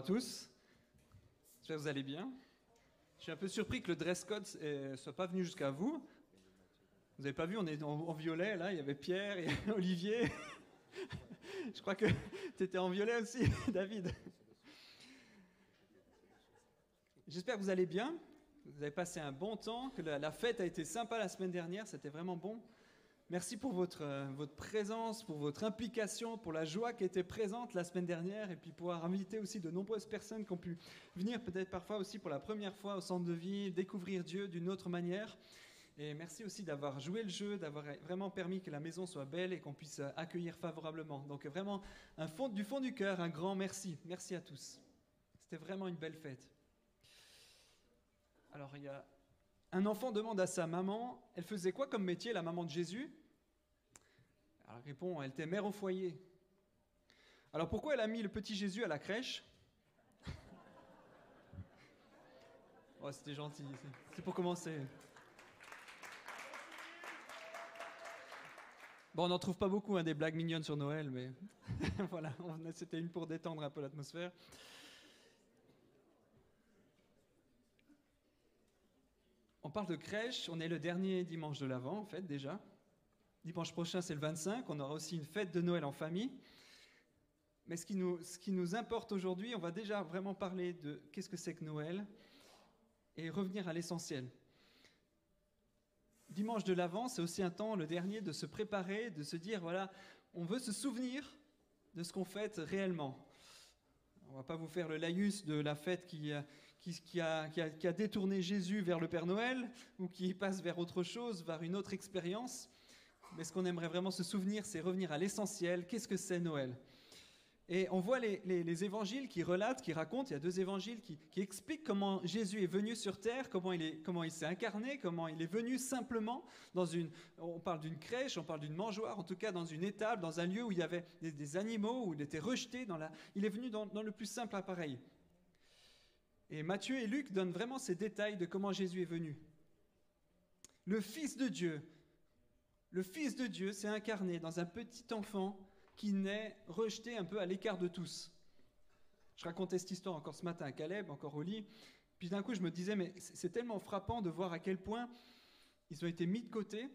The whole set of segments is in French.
tous. J'espère que vous allez bien. Je suis un peu surpris que le dress code ne soit pas venu jusqu'à vous. Vous n'avez pas vu, on est en, violet là, il y avait Pierre et Olivier. Je crois que tu étais en violet aussi, David. J'espère que vous allez bien. Vous avez passé un bon temps, que la fête a été sympa la semaine dernière, c'était vraiment bon. Merci pour votre, euh, votre présence, pour votre implication, pour la joie qui était présente la semaine dernière et puis pouvoir inviter aussi de nombreuses personnes qui ont pu venir peut-être parfois aussi pour la première fois au centre de vie, découvrir Dieu d'une autre manière. Et merci aussi d'avoir joué le jeu, d'avoir vraiment permis que la maison soit belle et qu'on puisse accueillir favorablement. Donc vraiment, un fond, du fond du cœur, un grand merci. Merci à tous. C'était vraiment une belle fête. Alors il y a un enfant demande à sa maman, elle faisait quoi comme métier, la maman de Jésus? Elle répond, elle était mère au foyer. Alors pourquoi elle a mis le petit Jésus à la crèche? Oh, c'était gentil, c'est pour commencer. Bon, on n'en trouve pas beaucoup, hein, des blagues mignonnes sur Noël, mais voilà, c'était une pour détendre un peu l'atmosphère. On parle de crèche, on est le dernier dimanche de l'Avent, en fait, déjà. Dimanche prochain, c'est le 25, on aura aussi une fête de Noël en famille. Mais ce qui nous, ce qui nous importe aujourd'hui, on va déjà vraiment parler de qu'est-ce que c'est que Noël et revenir à l'essentiel. Dimanche de l'Avent, c'est aussi un temps, le dernier, de se préparer, de se dire, voilà, on veut se souvenir de ce qu'on fête réellement. On va pas vous faire le laïus de la fête qui, qui, a, détourné Jésus vers le Père Noël ou qui passe vers autre chose, vers une autre expérience. Mais ce qu'on aimerait vraiment se souvenir, c'est revenir à l'essentiel. Qu'est-ce que c'est Noël? Et on voit les, évangiles qui relatent, qui racontent, il y a deux évangiles qui, expliquent comment Jésus est venu sur terre, comment il, comment il s'est incarné, comment il est venu simplement dans une, on parle d'une crèche, on parle d'une mangeoire, en tout cas dans une étable, dans un lieu où il y avait des, animaux, où il était rejeté, dans la, il est venu dans le plus simple appareil. Et Matthieu et Luc donnent vraiment ces détails de comment Jésus est venu. Le Fils de Dieu, le Fils de Dieu s'est incarné dans un petit enfant qui naît rejeté un peu à l'écart de tous. Je racontais cette histoire encore ce matin à Caleb, encore au lit. Puis d'un coup, je me disais, mais c'est tellement frappant de voir à quel point ils ont été mis de côté.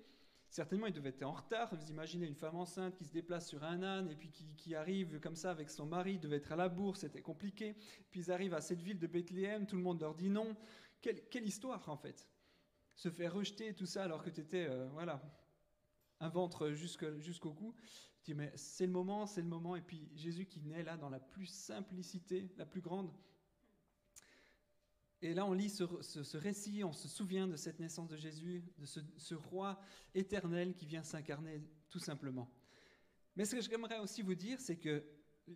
Certainement, ils devaient être en retard. Vous imaginez une femme enceinte qui se déplace sur un âne et puis qui, arrive comme ça avec son mari, devait être à la bourse, c'était compliqué. Puis ils arrivent à cette ville de Bethléem, tout le monde leur dit non. Quelle, histoire en fait Se faire rejeter tout ça alors que tu étais, euh, voilà, un ventre jusqu'au cou. Tu dis, mais c'est le moment, c'est le moment. Et puis Jésus qui naît là dans la plus simplicité, la plus grande. Et là, on lit ce, récit, on se souvient de cette naissance de Jésus, de ce, roi éternel qui vient s'incarner tout simplement. Mais ce que j'aimerais aussi vous dire, c'est que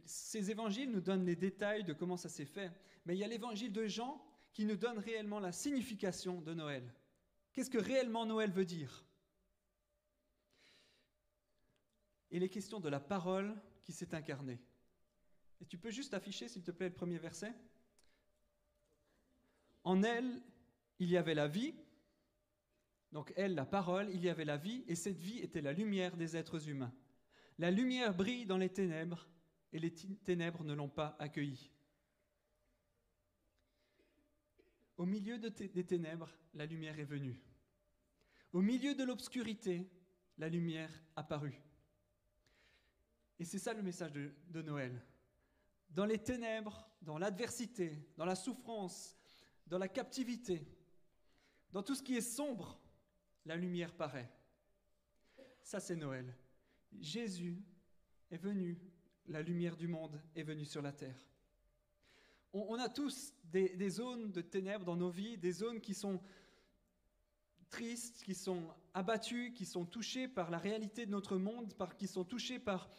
ces évangiles nous donnent les détails de comment ça s'est fait. Mais il y a l'évangile de Jean qui nous donne réellement la signification de Noël. Qu'est-ce que réellement Noël veut dire? Il est question de la parole qui s'est incarnée. Et tu peux juste afficher, s'il te plaît, le premier verset En elle, il y avait la vie. Donc elle, la parole, il y avait la vie, et cette vie était la lumière des êtres humains. La lumière brille dans les ténèbres, et les ténèbres ne l'ont pas accueillie. Au milieu des ténèbres, la lumière est venue. Au milieu de l'obscurité, la lumière apparut. Et c'est ça le message de, Noël. Dans les ténèbres, dans l'adversité, dans la souffrance, dans la captivité, dans tout ce qui est sombre, la lumière paraît. Ça, c'est Noël. Jésus est venu, la lumière du monde est venue sur la terre. On, a tous des, des, zones de ténèbres dans nos vies, des zones qui sont tristes, qui sont abattues, qui sont touchées par la réalité de notre monde, par, qui sont touchées par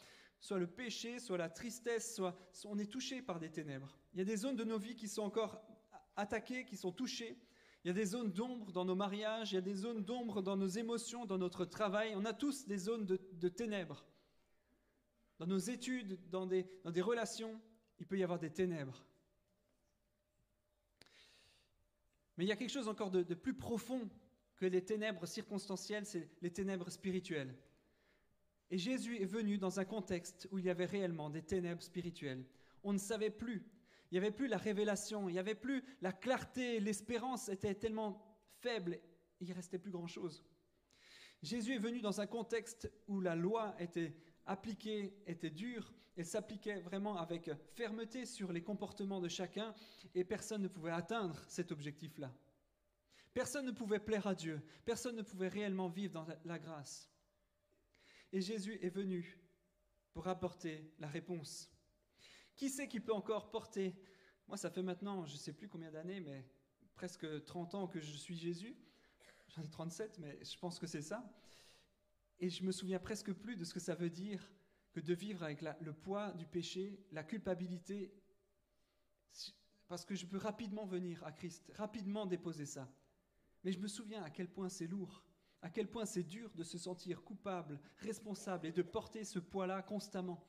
soit le péché, soit la tristesse, soit on est touché par des ténèbres. Il y a des zones de nos vies qui sont encore attaquées, qui sont touchées. Il y a des zones d'ombre dans nos mariages, il y a des zones d'ombre dans nos émotions, dans notre travail. On a tous des zones de, ténèbres. Dans nos études, dans des, dans des relations, il peut y avoir des ténèbres. Mais il y a quelque chose encore de plus profond que les ténèbres circonstancielles, c'est les ténèbres spirituelles. Et Jésus est venu dans un contexte où il y avait réellement des ténèbres spirituelles. On ne savait plus. Il n'y avait plus la révélation, il n'y avait plus la clarté, l'espérance était tellement faible, il ne restait plus grand-chose. Jésus est venu dans un contexte où la loi était appliquée, était dure, elle s'appliquait vraiment avec fermeté sur les comportements de chacun et personne ne pouvait atteindre cet objectif-là. Personne ne pouvait plaire à Dieu, personne ne pouvait réellement vivre dans la grâce. Et Jésus est venu pour apporter la réponse. Qui c'est qui peut encore porter? Moi, ça fait maintenant, je ne sais plus combien d'années, mais presque 30 ans que je suis Jésus. J'en ai 37, mais je pense que c'est ça. Et je me souviens presque plus de ce que ça veut dire que de vivre avec le poids du péché, la culpabilité, parce que je peux rapidement venir à Christ, rapidement déposer ça. Mais je me souviens à quel point c'est lourd, à quel point c'est dur de se sentir coupable, responsable et de porter ce poids-là constamment.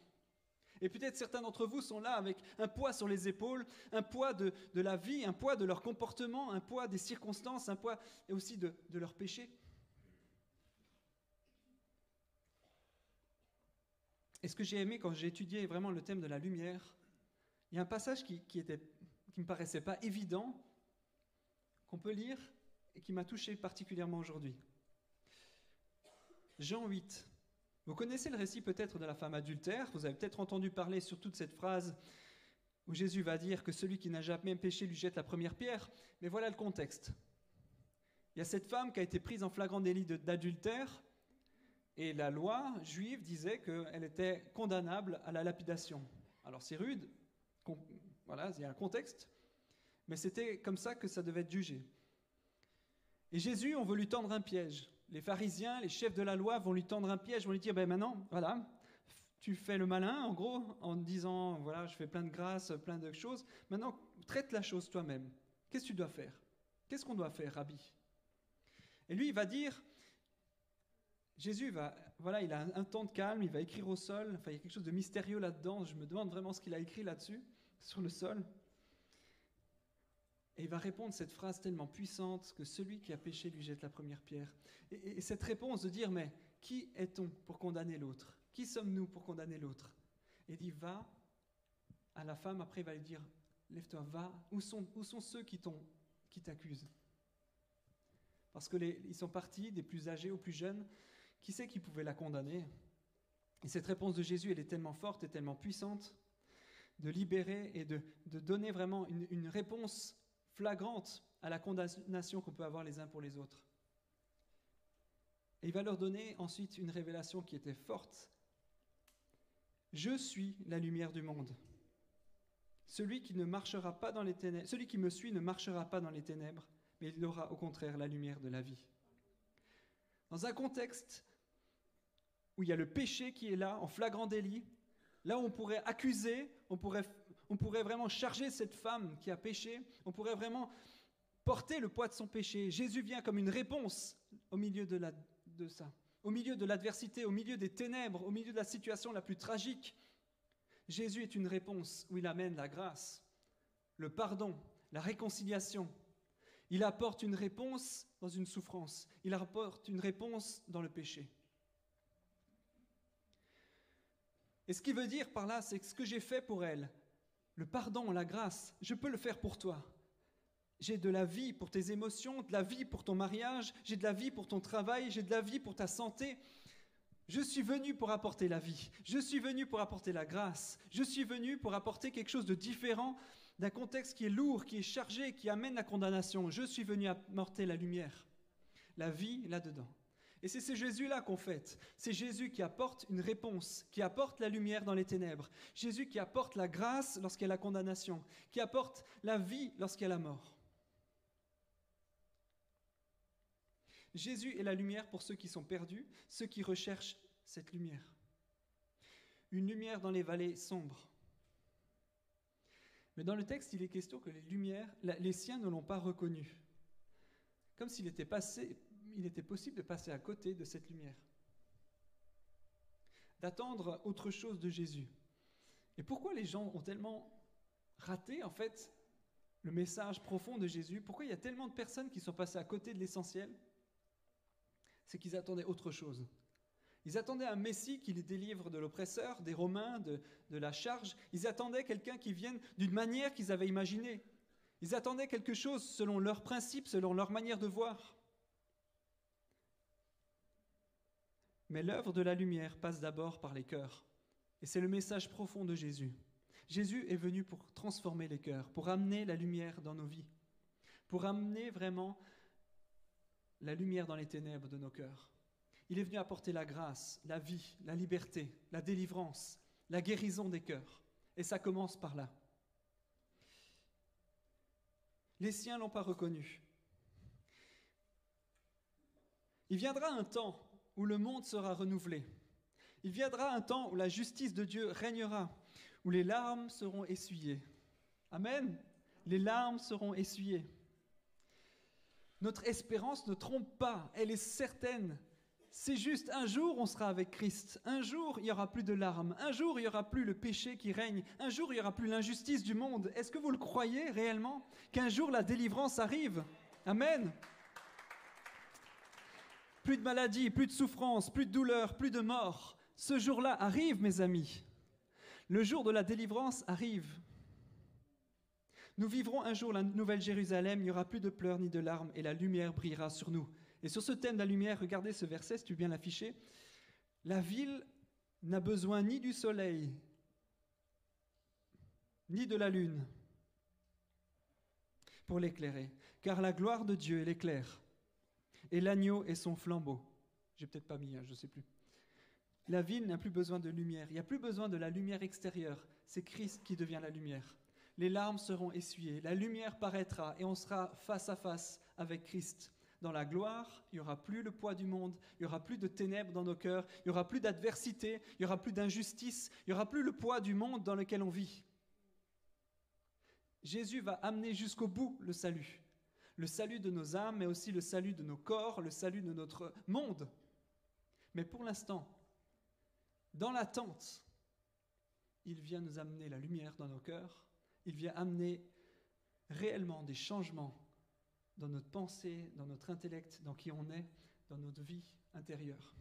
Et peut-être certains d'entre vous sont là avec un poids sur les épaules, un poids de, la vie, un poids de leur comportement, un poids des circonstances, un poids aussi de, de leur péché. Et ce que j'ai aimé quand j'ai étudié vraiment le thème de la lumière, il y a un passage qui, qui, qui me paraissait pas évident, qu'on peut lire et qui m'a touché particulièrement aujourd'hui. Jean 8. Vous connaissez le récit peut-être de la femme adultère, vous avez peut-être entendu parler sur toute cette phrase où Jésus va dire que celui qui n'a jamais péché lui jette la première pierre, mais voilà le contexte. Il y a cette femme qui a été prise en flagrant délit d'adultère, et la loi juive disait qu'elle était condamnable à la lapidation. Alors c'est rude, voilà, il y a un contexte, mais c'était comme ça que ça devait être jugé. Et Jésus, on veut lui tendre un piège. Les pharisiens, les chefs de la loi vont lui tendre un piège, vont lui dire, ben maintenant, voilà, tu fais le malin, en gros, en disant, voilà, je fais plein de grâces, plein de choses. Maintenant, traite la chose toi-même. Qu'est-ce que tu dois faire? Qu'est-ce qu'on doit faire, Rabbi? Et lui, il va dire, Jésus va, voilà, il a un, temps de calme, il va écrire au sol. Enfin, il y a quelque chose de mystérieux là-dedans. Je me demande vraiment ce qu'il a écrit là-dessus, sur le sol. Et il va répondre cette phrase tellement puissante que celui qui a péché lui jette la première pierre. Et, cette réponse de dire, mais qui est-on pour condamner l'autre? Qui sommes-nous pour condamner l'autre? Et il dit, va à la femme, après il va lui dire, lève-toi, va. Où sont, où sont ceux qui t'accusent? Parce qu'ils sont partis, des plus âgés aux plus jeunes. Qui c'est qui pouvait la condamner? Et cette réponse de Jésus, elle est tellement forte et tellement puissante de libérer et de, donner vraiment une réponse flagrante à la condamnation qu'on peut avoir les uns pour les autres. Et il va leur donner ensuite une révélation qui était forte. Je suis la lumière du monde. Celui qui ne marchera pas dans les ténèbres, celui qui me suit ne marchera pas dans les ténèbres, mais il aura au contraire la lumière de la vie. Dans un contexte où il y a le péché qui est là, en flagrant délit, là où on pourrait accuser, on pourrait on pourrait vraiment charger cette femme qui a péché, on pourrait vraiment porter le poids de son péché. Jésus vient comme une réponse au milieu de, ça, au milieu de l'adversité, au milieu des ténèbres, au milieu de la situation la plus tragique. Jésus est une réponse où il amène la grâce, le pardon, la réconciliation. Il apporte une réponse dans une souffrance. Il apporte une réponse dans le péché. Et ce qu'il veut dire par là, c'est que ce que j'ai fait pour elle, le pardon, la grâce, je peux le faire pour toi. J'ai de la vie pour tes émotions, de la vie pour ton mariage, j'ai de la vie pour ton travail, j'ai de la vie pour ta santé. Je suis venu pour apporter la vie, je suis venu pour apporter la grâce, je suis venu pour apporter quelque chose de différent d'un contexte qui est lourd, qui est chargé, qui amène la condamnation. Je suis venu apporter la lumière, la vie là-dedans. Et c'est ce Jésus-là qu'on fête. C'est Jésus qui apporte une réponse, qui apporte la lumière dans les ténèbres. Jésus qui apporte la grâce lorsqu'il y a la condamnation, qui apporte la vie lorsqu'il y a la mort. Jésus est la lumière pour ceux qui sont perdus, ceux qui recherchent cette lumière. Une lumière dans les vallées sombres. Mais dans le texte, il est question que les lumières, les siens ne l'ont pas reconnu. Comme s'il était passé, il était possible de passer à côté de cette lumière, d'attendre autre chose de Jésus. Et pourquoi les gens ont tellement raté, en fait, le message profond de Jésus? Pourquoi il y a tellement de personnes qui sont passées à côté de l'essentiel? C'est qu'ils attendaient autre chose. Ils attendaient un Messie qui les délivre de l'oppresseur, des Romains, de, de la charge. Ils attendaient quelqu'un qui vienne d'une manière qu'ils avaient imaginée. Ils attendaient quelque chose selon leurs principes, selon leur manière de voir. Mais l'œuvre de la lumière passe d'abord par les cœurs. Et c'est le message profond de Jésus. Jésus est venu pour transformer les cœurs, pour amener la lumière dans nos vies, pour amener vraiment la lumière dans les ténèbres de nos cœurs. Il est venu apporter la grâce, la vie, la liberté, la délivrance, la guérison des cœurs. Et ça commence par là. Les siens ne l'ont pas reconnu. Il viendra un temps où le monde sera renouvelé. Il viendra un temps où la justice de Dieu régnera, où les larmes seront essuyées. Amen. Les larmes seront essuyées. Notre espérance ne trompe pas, elle est certaine. C'est juste un jour on sera avec Christ, un jour il n'y aura plus de larmes, un jour il n'y aura plus le péché qui règne, un jour il n'y aura plus l'injustice du monde. Est-ce que vous le croyez réellement? Qu'un jour la délivrance arrive? Amen. Plus de maladie, plus de souffrance, plus de douleur, plus de mort. Ce jour-là arrive, mes amis. Le jour de la délivrance arrive. Nous vivrons un jour la nouvelle Jérusalem, il n'y aura plus de pleurs ni de larmes, et la lumière brillera sur nous. Et sur ce thème de la lumière, regardez ce verset, si tu veux bien l'afficher. La ville n'a besoin ni du soleil, ni de la lune pour l'éclairer, car la gloire de Dieu l'éclaire, et l'agneau est son flambeau. J'ai peut-être pas mis, hein, je ne sais plus. La ville n'a plus besoin de lumière, il n'y a plus besoin de la lumière extérieure, c'est Christ qui devient la lumière les larmes seront essuyées, la lumière paraîtra et on sera face à face avec Christ. Dans la gloire, il n'y aura plus le poids du monde, il n'y aura plus de ténèbres dans nos cœurs, il n'y aura plus d'adversité, il n'y aura plus d'injustice, il n'y aura plus le poids du monde dans lequel on vit. Jésus va amener jusqu'au bout le salut. Le salut de nos âmes, mais aussi le salut de nos corps, le salut de notre monde. Mais pour l'instant, dans l'attente, il vient nous amener la lumière dans nos cœurs il vient amener réellement des changements dans notre pensée, dans notre intellect, dans qui on est, dans notre vie intérieure.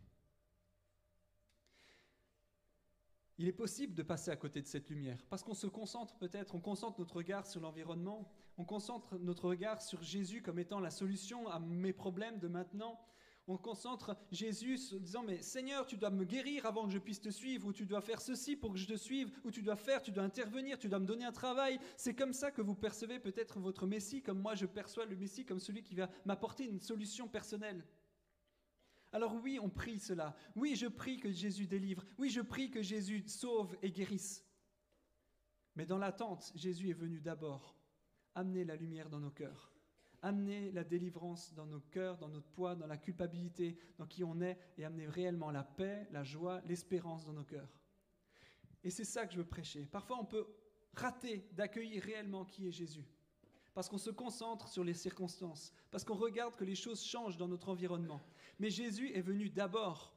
Il est possible de passer à côté de cette lumière parce qu'on se concentre peut-être, on concentre notre regard sur l'environnement, on concentre notre regard sur Jésus comme étant la solution à mes problèmes de maintenant, on concentre Jésus en disant, mais Seigneur, tu dois me guérir avant que je puisse te suivre, ou tu dois faire ceci pour que je te suive, ou tu dois faire, tu dois intervenir, tu dois me donner un travail. C'est comme ça que vous percevez peut-être votre Messie, comme moi je perçois le Messie comme celui qui va m'apporter une solution personnelle. Alors oui, on prie cela. Oui, je prie que Jésus délivre. Oui, je prie que Jésus sauve et guérisse. Mais dans l'attente, Jésus est venu d'abord amener la lumière dans nos cœurs amener la délivrance dans nos cœurs, dans notre poids, dans la culpabilité, dans qui on est, et amener réellement la paix, la joie, l'espérance dans nos cœurs. Et c'est ça que je veux prêcher. Parfois, on peut rater d'accueillir réellement qui est Jésus, parce qu'on se concentre sur les circonstances, parce qu'on regarde que les choses changent dans notre environnement. Mais Jésus est venu d'abord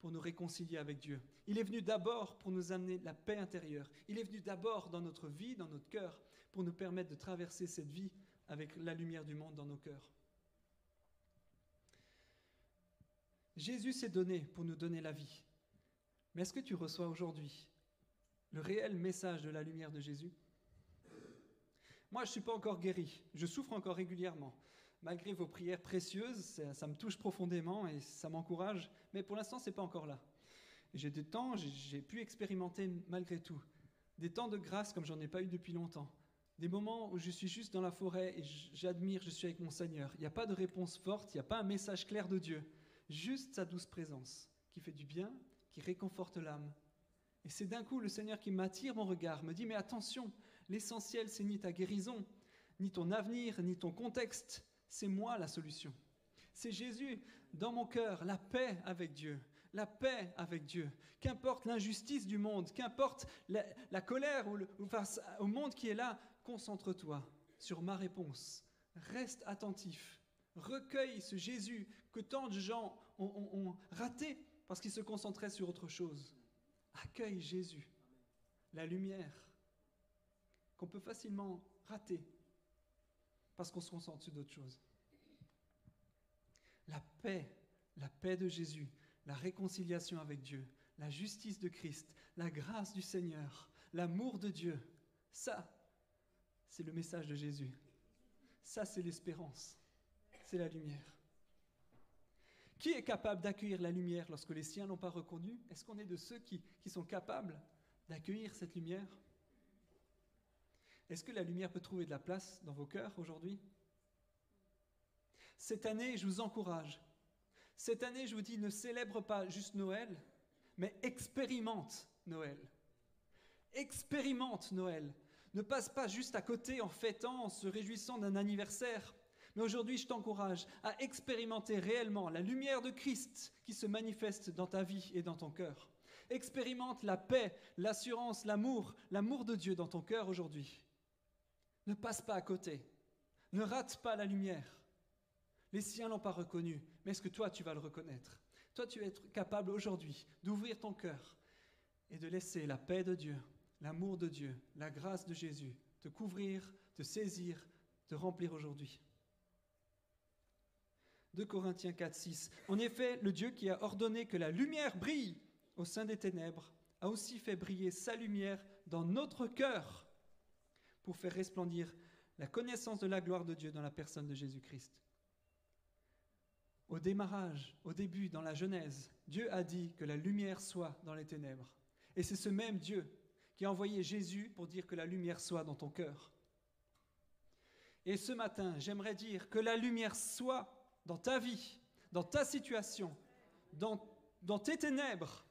pour nous réconcilier avec Dieu. Il est venu d'abord pour nous amener la paix intérieure. Il est venu d'abord dans notre vie, dans notre cœur, pour nous permettre de traverser cette vie avec la lumière du monde dans nos cœurs. Jésus s'est donné pour nous donner la vie. Mais est-ce que tu reçois aujourd'hui le réel message de la lumière de Jésus? Moi, je ne suis pas encore guéri. Je souffre encore régulièrement. Malgré vos prières précieuses, ça, me touche profondément et ça m'encourage. Mais pour l'instant, ce n'est pas encore là. J'ai des temps, j'ai pu expérimenter malgré tout. Des temps de grâce comme j'en ai pas eu depuis longtemps. Des moments où je suis juste dans la forêt et j'admire, je suis avec mon Seigneur. Il n'y a pas de réponse forte, il n'y a pas un message clair de Dieu. Juste sa douce présence qui fait du bien, qui réconforte l'âme. Et c'est d'un coup le Seigneur qui m'attire mon regard, me dit, mais attention, l'essentiel, c'est ni ta guérison, ni ton avenir, ni ton contexte, c'est moi la solution. C'est Jésus dans mon cœur, la paix avec Dieu, la paix avec Dieu. Qu'importe l'injustice du monde, qu'importe la, colère ou, ou face au monde qui est là, concentre-toi sur ma réponse. Reste attentif. Recueille ce Jésus que tant de gens ont, raté parce qu'ils se concentraient sur autre chose. Accueille Jésus, la lumière qu'on peut facilement rater parce qu'on se concentre sur d'autres choses. La paix, la paix de Jésus, la réconciliation avec Dieu, la justice de Christ, la grâce du Seigneur, l'amour de Dieu. Ça, c'est le message de Jésus. Ça, c'est l'espérance. C'est la lumière. Qui est capable d'accueillir la lumière lorsque les siens n'ont pas reconnu? Est-ce qu'on est de ceux qui, qui sont capables d'accueillir cette lumière? Est-ce que la lumière peut trouver de la place dans vos cœurs aujourd'hui? Cette année, je vous encourage. Cette année, je vous dis, ne célèbre pas juste Noël, mais expérimente Noël. Expérimente Noël. Ne passe pas juste à côté en fêtant, en se réjouissant d'un anniversaire. Mais aujourd'hui, je t'encourage à expérimenter réellement la lumière de Christ qui se manifeste dans ta vie et dans ton cœur. Expérimente la paix, l'assurance, l'amour, l'amour de Dieu dans ton cœur aujourd'hui. Ne passe pas à côté. Ne rate pas la lumière. Les siens l'ont pas reconnu, mais est-ce que toi, tu vas le reconnaître? Toi, tu vas être capable aujourd'hui d'ouvrir ton cœur et de laisser la paix de Dieu, l'amour de Dieu, la grâce de Jésus te couvrir, te saisir, te remplir aujourd'hui. 2 Corinthiens 4, 6. En effet, le Dieu qui a ordonné que la lumière brille au sein des ténèbres a aussi fait briller sa lumière dans notre cœur pour faire resplendir la connaissance de la gloire de Dieu dans la personne de Jésus-Christ. Au démarrage, au début, dans la Genèse, Dieu a dit que la lumière soit dans les ténèbres. Et c'est ce même Dieu qui a envoyé Jésus pour dire que la lumière soit dans ton cœur. Et ce matin, j'aimerais dire que la lumière soit dans ta vie, dans ta situation, dans, tes ténèbres,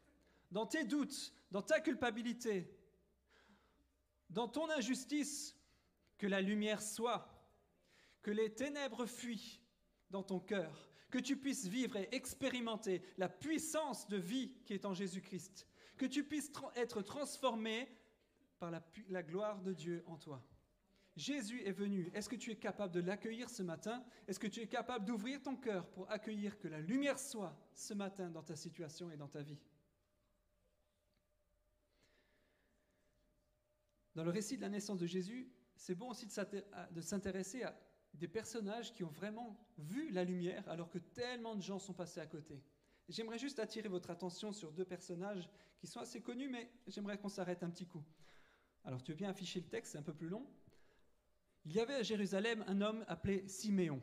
dans tes doutes, dans ta culpabilité, dans ton injustice, que la lumière soit, que les ténèbres fuient dans ton cœur, que tu puisses vivre et expérimenter la puissance de vie qui est en Jésus-Christ, que tu puisses être transformé par la, gloire de Dieu en toi. Jésus est venu. Est-ce que tu es capable de l'accueillir ce matin? Est-ce que tu es capable d'ouvrir ton cœur pour accueillir que la lumière soit ce matin dans ta situation et dans ta vie? Dans le récit de la naissance de Jésus, c'est bon aussi de s'intéresser à des personnages qui ont vraiment vu la lumière alors que tellement de gens sont passés à côté. J'aimerais juste attirer votre attention sur deux personnages qui sont assez connus, mais j'aimerais qu'on s'arrête un petit coup. Alors tu veux bien afficher le texte, c'est un peu plus long. Il y avait à Jérusalem un homme appelé Siméon.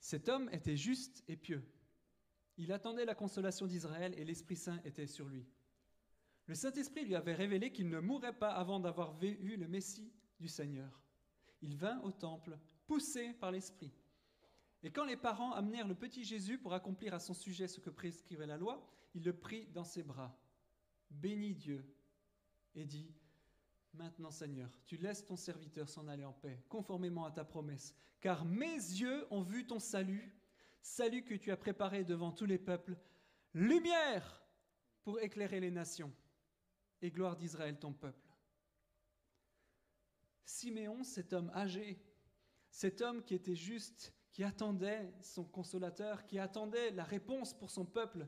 Cet homme était juste et pieux. Il attendait la consolation d'Israël et l'Esprit Saint était sur lui. Le Saint-Esprit lui avait révélé qu'il ne mourrait pas avant d'avoir vu le Messie du Seigneur. Il vint au temple, poussé par l'Esprit. Et quand les parents amenèrent le petit Jésus pour accomplir à son sujet ce que prescrivait la loi, il le prit dans ses bras, bénit Dieu et dit, Maintenant, Seigneur, tu laisses ton serviteur s'en aller en paix, conformément à ta promesse, car mes yeux ont vu ton salut, salut que tu as préparé devant tous les peuples, lumière pour éclairer les nations, et gloire d'Israël, ton peuple. Siméon, cet homme âgé, cet homme qui était juste, qui attendait son consolateur, qui attendait la réponse pour son peuple,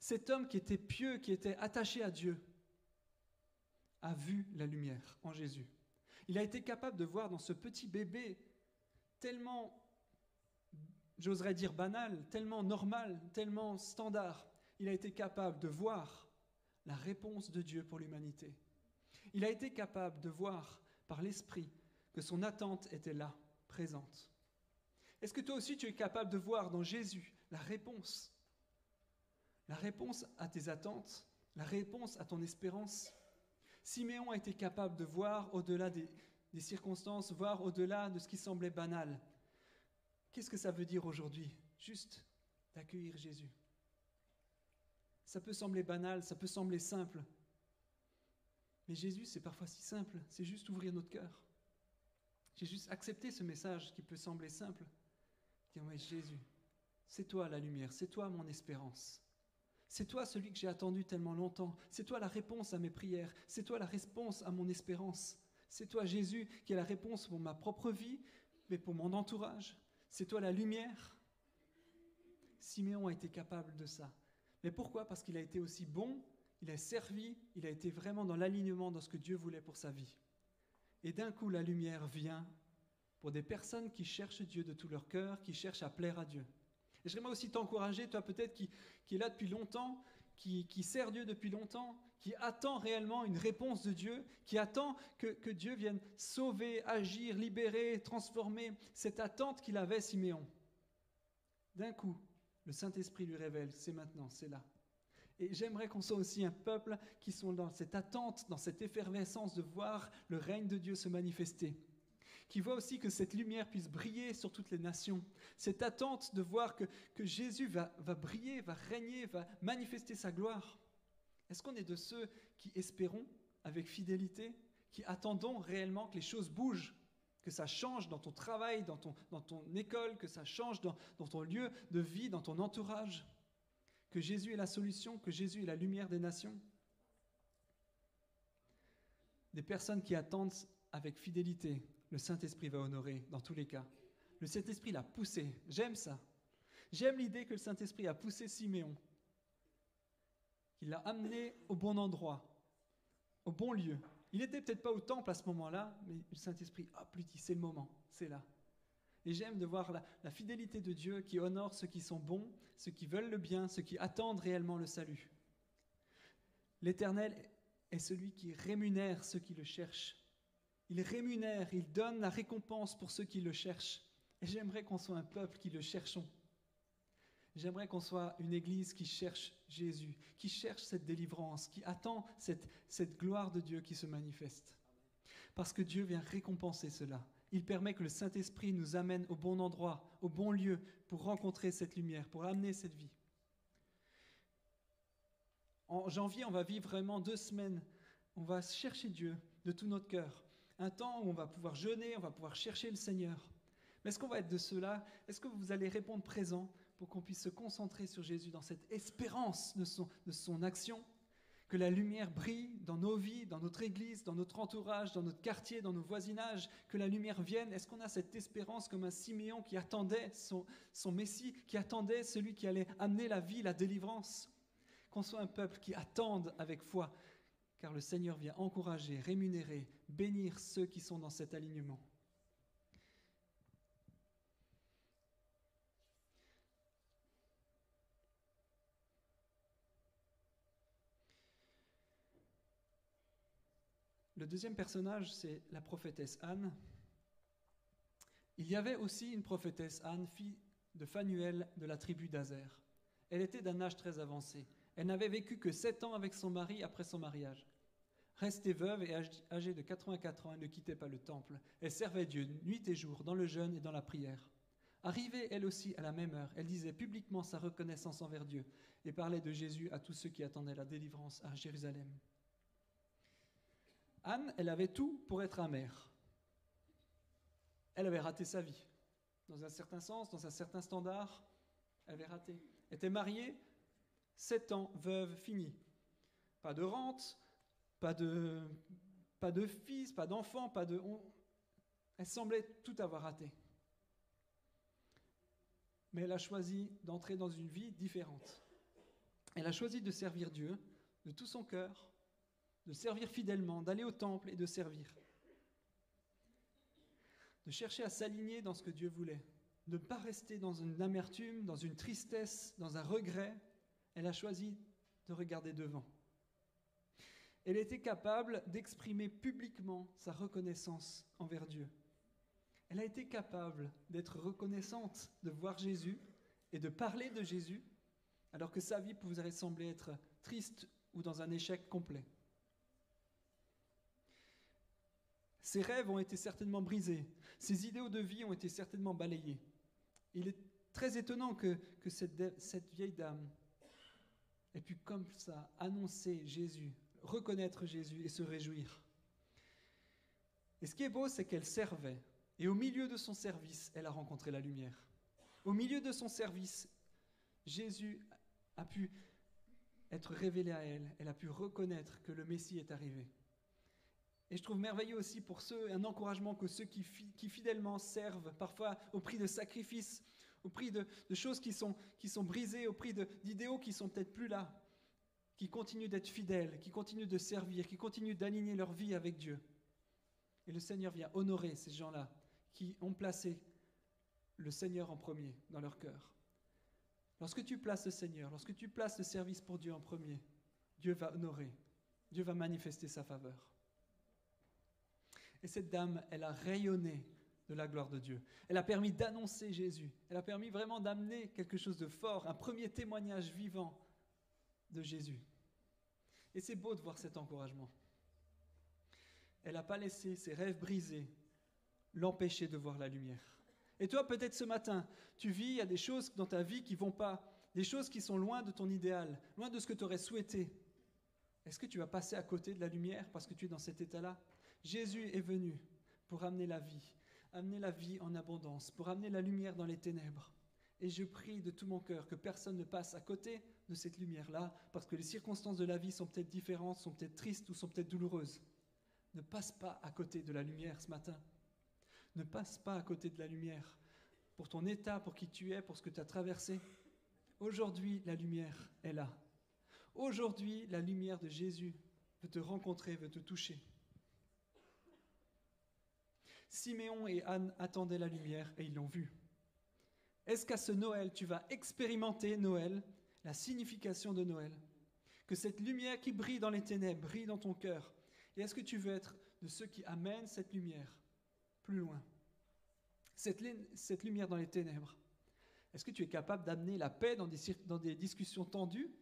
cet homme qui était pieux, qui était attaché à Dieu, a vu la lumière en Jésus. Il a été capable de voir dans ce petit bébé tellement, j'oserais dire banal, tellement normal, tellement standard, il a été capable de voir la réponse de Dieu pour l'humanité. Il a été capable de voir par l'Esprit que son attente était là, présente. Est-ce que toi aussi tu es capable de voir dans Jésus la réponse? La réponse à tes attentes, la réponse à ton espérance Siméon a été capable de voir au-delà des, circonstances, voir au-delà de ce qui semblait banal. Qu'est-ce que ça veut dire aujourd'hui? Juste d'accueillir Jésus. Ça peut sembler banal, ça peut sembler simple. Mais Jésus, c'est parfois si simple, c'est juste ouvrir notre cœur. J'ai juste accepté ce message qui peut sembler simple. Jésus, c'est toi la lumière, c'est toi mon espérance. C'est toi celui que j'ai attendu tellement longtemps. C'est toi la réponse à mes prières. C'est toi la réponse à mon espérance. C'est toi Jésus qui est la réponse pour ma propre vie, mais pour mon entourage. C'est toi la lumière. Siméon a été capable de ça. Mais pourquoi? Parce qu'il a été aussi bon, il a servi, il a été vraiment dans l'alignement de ce que Dieu voulait pour sa vie. Et d'un coup, la lumière vient pour des personnes qui cherchent Dieu de tout leur cœur, qui cherchent à plaire à Dieu. Et j'aimerais aussi t'encourager, toi peut-être qui, qui est là depuis longtemps, qui, qui, sert Dieu depuis longtemps, qui attend réellement une réponse de Dieu, qui attend que, que Dieu vienne sauver, agir, libérer, transformer, cette attente qu'il avait, Siméon. D'un coup, le Saint-Esprit lui révèle, c'est maintenant, c'est là. Et j'aimerais qu'on soit aussi un peuple qui sont dans cette attente, dans cette effervescence de voir le règne de Dieu se manifester. Qui voit aussi que cette lumière puisse briller sur toutes les nations. Cette attente de voir que, que Jésus va, va briller, va régner, va manifester sa gloire. Est-ce qu'on est de ceux qui espérons avec fidélité, qui attendons réellement que les choses bougent, que ça change dans ton travail, dans ton, dans ton école, que ça change dans, dans ton lieu de vie, dans ton entourage? Que Jésus est la solution, que Jésus est la lumière des nations? Des personnes qui attendent avec fidélité, le Saint-Esprit va honorer dans tous les cas. Le Saint-Esprit l'a poussé. J'aime ça. J'aime l'idée que le Saint-Esprit a poussé Siméon, qu'il l'a amené au bon endroit, au bon lieu. Il n'était peut-être pas au temple à ce moment-là, mais le Saint-Esprit, hop, lui dit, c'est le moment, c'est là. Et j'aime de voir la, fidélité de Dieu qui honore ceux qui sont bons, ceux qui veulent le bien, ceux qui attendent réellement le salut. L'Éternel est celui qui rémunère ceux qui le cherchent. Il rémunère, il donne la récompense pour ceux qui le cherchent. Et j'aimerais qu'on soit un peuple qui le cherchons. J'aimerais qu'on soit une église qui cherche Jésus, qui cherche cette délivrance, qui attend cette, cette gloire de Dieu qui se manifeste. Parce que Dieu vient récompenser cela. Il permet que le Saint-Esprit nous amène au bon endroit, au bon lieu, pour rencontrer cette lumière, pour amener cette vie. En janvier, on va vivre vraiment deux semaines. On va chercher Dieu de tout notre cœur. Un temps où on va pouvoir jeûner, on va pouvoir chercher le Seigneur. Mais est-ce qu'on va être de ceux-là? Est-ce que vous allez répondre présent pour qu'on puisse se concentrer sur Jésus dans cette espérance de son, action? Que la lumière brille dans nos vies, dans notre église, dans notre entourage, dans notre quartier, dans nos voisinages, que la lumière vienne. Est-ce qu'on a cette espérance comme un Siméon qui attendait son, son Messie, qui attendait celui qui allait amener la vie, la délivrance? Qu'on soit un peuple qui attende avec foi, car le Seigneur vient encourager, rémunérer, bénir ceux qui sont dans cet alignement. Le deuxième personnage, c'est la prophétesse Anne. Il y avait aussi une prophétesse Anne, fille de Phanuel de la tribu d'Azer. Elle était d'un âge très avancé. Elle n'avait vécu que sept ans avec son mari après son mariage. Restée veuve et âgée de 84 ans, elle ne quittait pas le temple. Elle servait Dieu nuit et jour dans le jeûne et dans la prière. Arrivée elle aussi à la même heure, elle disait publiquement sa reconnaissance envers Dieu et parlait de Jésus à tous ceux qui attendaient la délivrance à Jérusalem. Anne, elle avait tout pour être amère. Elle avait raté sa vie. Dans un certain sens, dans un certain standard, elle avait raté. Elle était mariée, sept ans, veuve, finie. Pas de rente, pas de, fils, pas d'enfant, pas de... Elle semblait tout avoir raté. Mais elle a choisi d'entrer dans une vie différente. Elle a choisi de servir Dieu de tout son cœur, de servir fidèlement, d'aller au temple et de servir. De chercher à s'aligner dans ce que Dieu voulait, ne pas rester dans une amertume, dans une tristesse, dans un regret. Elle a choisi de regarder devant. Elle était capable d'exprimer publiquement sa reconnaissance envers Dieu. Elle a été capable d'être reconnaissante, de voir Jésus et de parler de Jésus, alors que sa vie pouvait sembler être triste ou dans un échec complet. Ses rêves ont été certainement brisés. Ses idéaux de vie ont été certainement balayés. Il est très étonnant que, cette, cette vieille dame ait pu comme ça annoncer Jésus, reconnaître Jésus et se réjouir. Et ce qui est beau, c'est qu'elle servait. Et au milieu de son service, elle a rencontré la lumière. Au milieu de son service, Jésus a pu être révélé à elle. Elle a pu reconnaître que le Messie est arrivé. Et je trouve merveilleux aussi pour ceux, un encouragement que ceux qui, fidèlement servent, parfois au prix de sacrifices, au prix de, choses qui sont, qui sont brisées, au prix d'idéaux qui sont peut-être plus là, qui continuent d'être fidèles, qui continuent de servir, qui continuent d'aligner leur vie avec Dieu. Et le Seigneur vient honorer ces gens-là qui ont placé le Seigneur en premier dans leur cœur. Lorsque tu places le Seigneur, lorsque tu places le service pour Dieu en premier, Dieu va honorer, Dieu va manifester sa faveur. Et cette dame, elle a rayonné de la gloire de Dieu. Elle a permis d'annoncer Jésus. Elle a permis vraiment d'amener quelque chose de fort, un premier témoignage vivant de Jésus. Et c'est beau de voir cet encouragement. Elle n'a pas laissé ses rêves brisés l'empêcher de voir la lumière. Et toi, peut-être ce matin, tu vis, il y a des choses dans ta vie qui vont pas, des choses qui sont loin de ton idéal, loin de ce que tu aurais souhaité. Est-ce que tu vas passer à côté de la lumière parce que tu es dans cet état-là? Jésus est venu pour amener la vie, amener la vie en abondance, pour amener la lumière dans les ténèbres. Et je prie de tout mon cœur que personne ne passe à côté de cette lumière-là, parce que les circonstances de la vie sont peut-être différentes, sont peut-être tristes ou sont peut-être douloureuses. Ne passe pas à côté de la lumière ce matin. Ne passe pas à côté de la lumière pour ton état, pour qui tu es, pour ce que tu as traversé. Aujourd'hui, la lumière est là. Aujourd'hui, la lumière de Jésus veut te rencontrer, veut te toucher. Siméon et Anne attendaient la lumière et ils l'ont vue. Est-ce qu'à ce Noël, tu vas expérimenter Noël, la signification de Noël? Que cette lumière qui brille dans les ténèbres brille dans ton cœur. Et est-ce que tu veux être de ceux qui amènent cette lumière plus loin? Cette, lumière dans les ténèbres Est-ce que tu es capable d'amener la paix dans des, discussions tendues?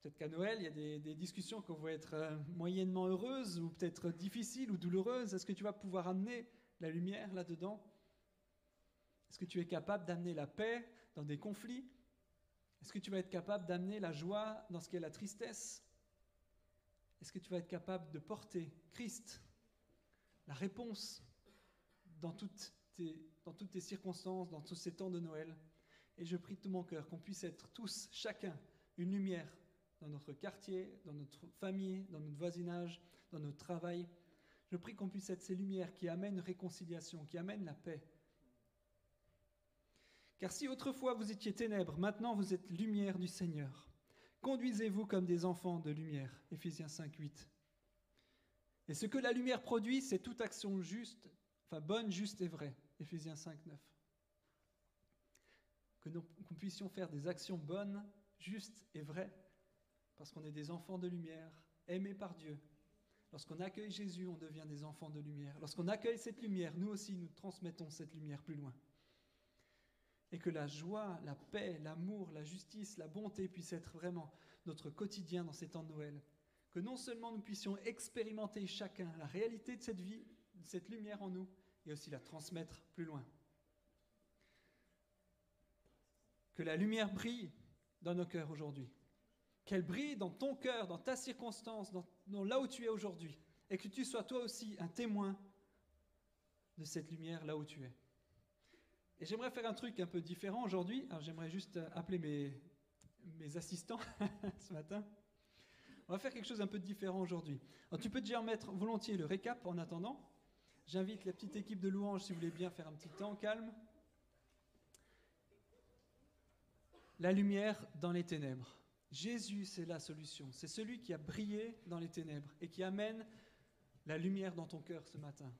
Peut-être qu'à Noël, il y a des, discussions qui vont être euh, moyennement heureuses ou peut-être difficiles ou douloureuses. Est-ce que tu vas pouvoir amener la lumière là-dedans Est-ce que tu es capable d'amener la paix dans des conflits? Est-ce que tu vas être capable d'amener la joie dans ce qu'est la tristesse? Est-ce que tu vas être capable de porter Christ, la réponse dans toutes tes, dans toutes tes circonstances, dans tous ces temps de Noël Et je prie de tout mon cœur qu'on puisse être tous, chacun, une lumière dans notre quartier, dans notre famille, dans notre voisinage, dans notre travail. Je prie qu'on puisse être ces lumières qui amènent réconciliation, qui amènent la paix. Car si autrefois vous étiez ténèbres, maintenant vous êtes lumière du Seigneur. Conduisez-vous comme des enfants de lumière. Éphésiens 5, 8. Et ce que la lumière produit, c'est toute action juste, enfin bonne, juste et vraie. Éphésiens 5, 9. Que nous puissions faire des actions bonnes, justes et vraies parce qu'on est des enfants de lumière, aimés par Dieu. Lorsqu'on accueille Jésus, on devient des enfants de lumière. Lorsqu'on accueille cette lumière, nous aussi, nous transmettons cette lumière plus loin. Et que la joie, la paix, l'amour, la justice, la bonté puissent être vraiment notre quotidien dans ces temps de Noël. Que non seulement nous puissions expérimenter chacun la réalité de cette vie, de cette lumière en nous, et aussi la transmettre plus loin. Que la lumière brille dans nos cœurs aujourd'hui qu'elle brille dans ton cœur, dans ta circonstance, là où tu es aujourd'hui, et que tu sois toi aussi un témoin de cette lumière là où tu es. Et j'aimerais faire un truc un peu différent aujourd'hui. J'aimerais juste appeler mes, mes assistants ce matin. On va faire quelque chose un peu différent aujourd'hui. Tu peux déjà mettre volontiers le récap en attendant. J'invite la petite équipe de louanges si vous voulez bien faire un petit temps calme. La lumière dans les ténèbres. Jésus, c'est la solution. C'est celui qui a brillé dans les ténèbres et qui amène la lumière dans ton cœur ce matin.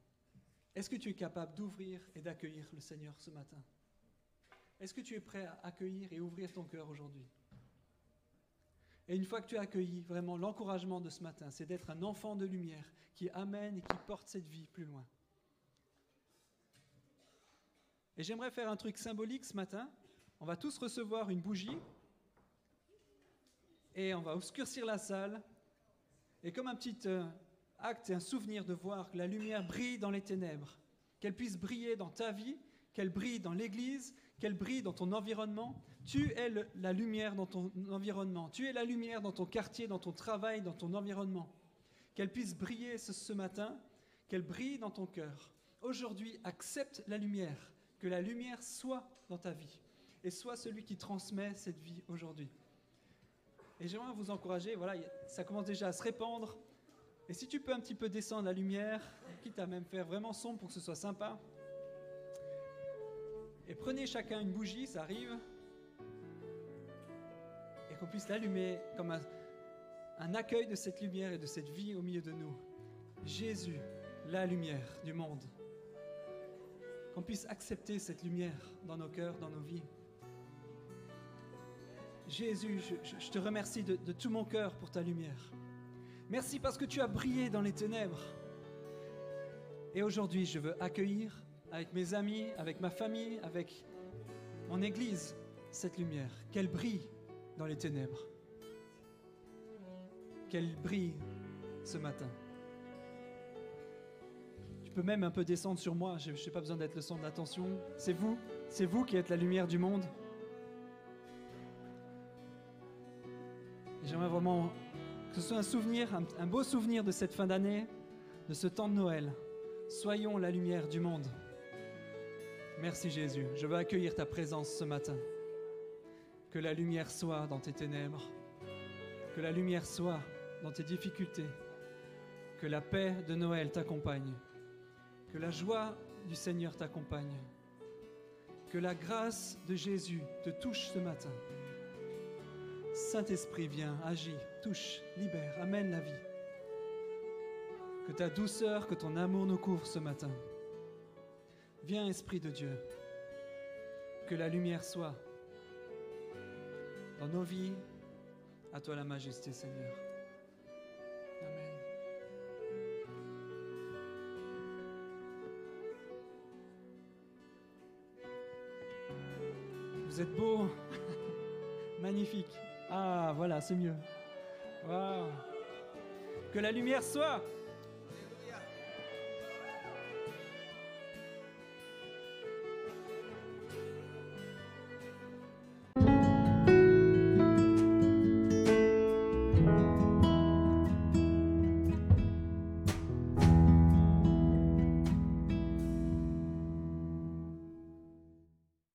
Est-ce que tu es capable d'ouvrir et d'accueillir le Seigneur ce matin? Est-ce que tu es prêt à accueillir et ouvrir ton cœur aujourd'hui? Et une fois que tu as accueilli vraiment l'encouragement de ce matin, c'est d'être un enfant de lumière qui amène et qui porte cette vie plus loin. Et j'aimerais faire un truc symbolique ce matin. On va tous recevoir une bougie et on va obscurcir la salle. Et comme un petit euh, acte et un souvenir de voir que la lumière brille dans les ténèbres, qu'elle puisse briller dans ta vie, qu'elle brille dans l'Église, qu'elle brille dans ton environnement. Tu es la lumière dans ton environnement. Tu es la lumière dans ton quartier, dans ton travail, dans ton environnement. Qu'elle puisse briller ce, ce matin, qu'elle brille dans ton cœur. Aujourd'hui, accepte la lumière, que la lumière soit dans ta vie et sois celui qui transmet cette vie aujourd'hui. Et j'aimerais vous encourager, voilà, ça commence déjà à se répandre. Et si tu peux un petit peu descendre la lumière, quitte à même faire vraiment sombre pour que ce soit sympa. Et prenez chacun une bougie, ça arrive. Et qu'on puisse l'allumer comme un, accueil de cette lumière et de cette vie au milieu de nous. Jésus, la lumière du monde. Qu'on puisse accepter cette lumière dans nos cœurs, dans nos vies. Jésus, je, te remercie de tout mon cœur pour ta lumière. Merci parce que tu as brillé dans les ténèbres. Et aujourd'hui, je veux accueillir avec mes amis, avec ma famille, avec mon Église, cette lumière. Qu'elle brille dans les ténèbres. Qu'elle brille ce matin. Tu peux même un peu descendre sur moi, je n'ai pas besoin d'être le centre d'attention. C'est vous, c'est vous qui êtes la lumière du monde. J'aimerais vraiment que ce soit un souvenir, beau souvenir de cette fin d'année, de ce temps de Noël. Soyons la lumière du monde. Merci Jésus. Je veux accueillir ta présence ce matin. Que la lumière soit dans tes ténèbres. Que la lumière soit dans tes difficultés. Que la paix de Noël t'accompagne. Que la joie du Seigneur t'accompagne. Que la grâce de Jésus te touche ce matin. Saint-Esprit, viens, agis, touche, libère, amène la vie. Que ta douceur, que ton amour nous couvre ce matin. Viens, Esprit de Dieu. Que la lumière soit dans nos vies. À toi la majesté, Seigneur. Amen. Vous êtes beau, magnifique. Ah, voilà, c'est mieux. Que la lumière soit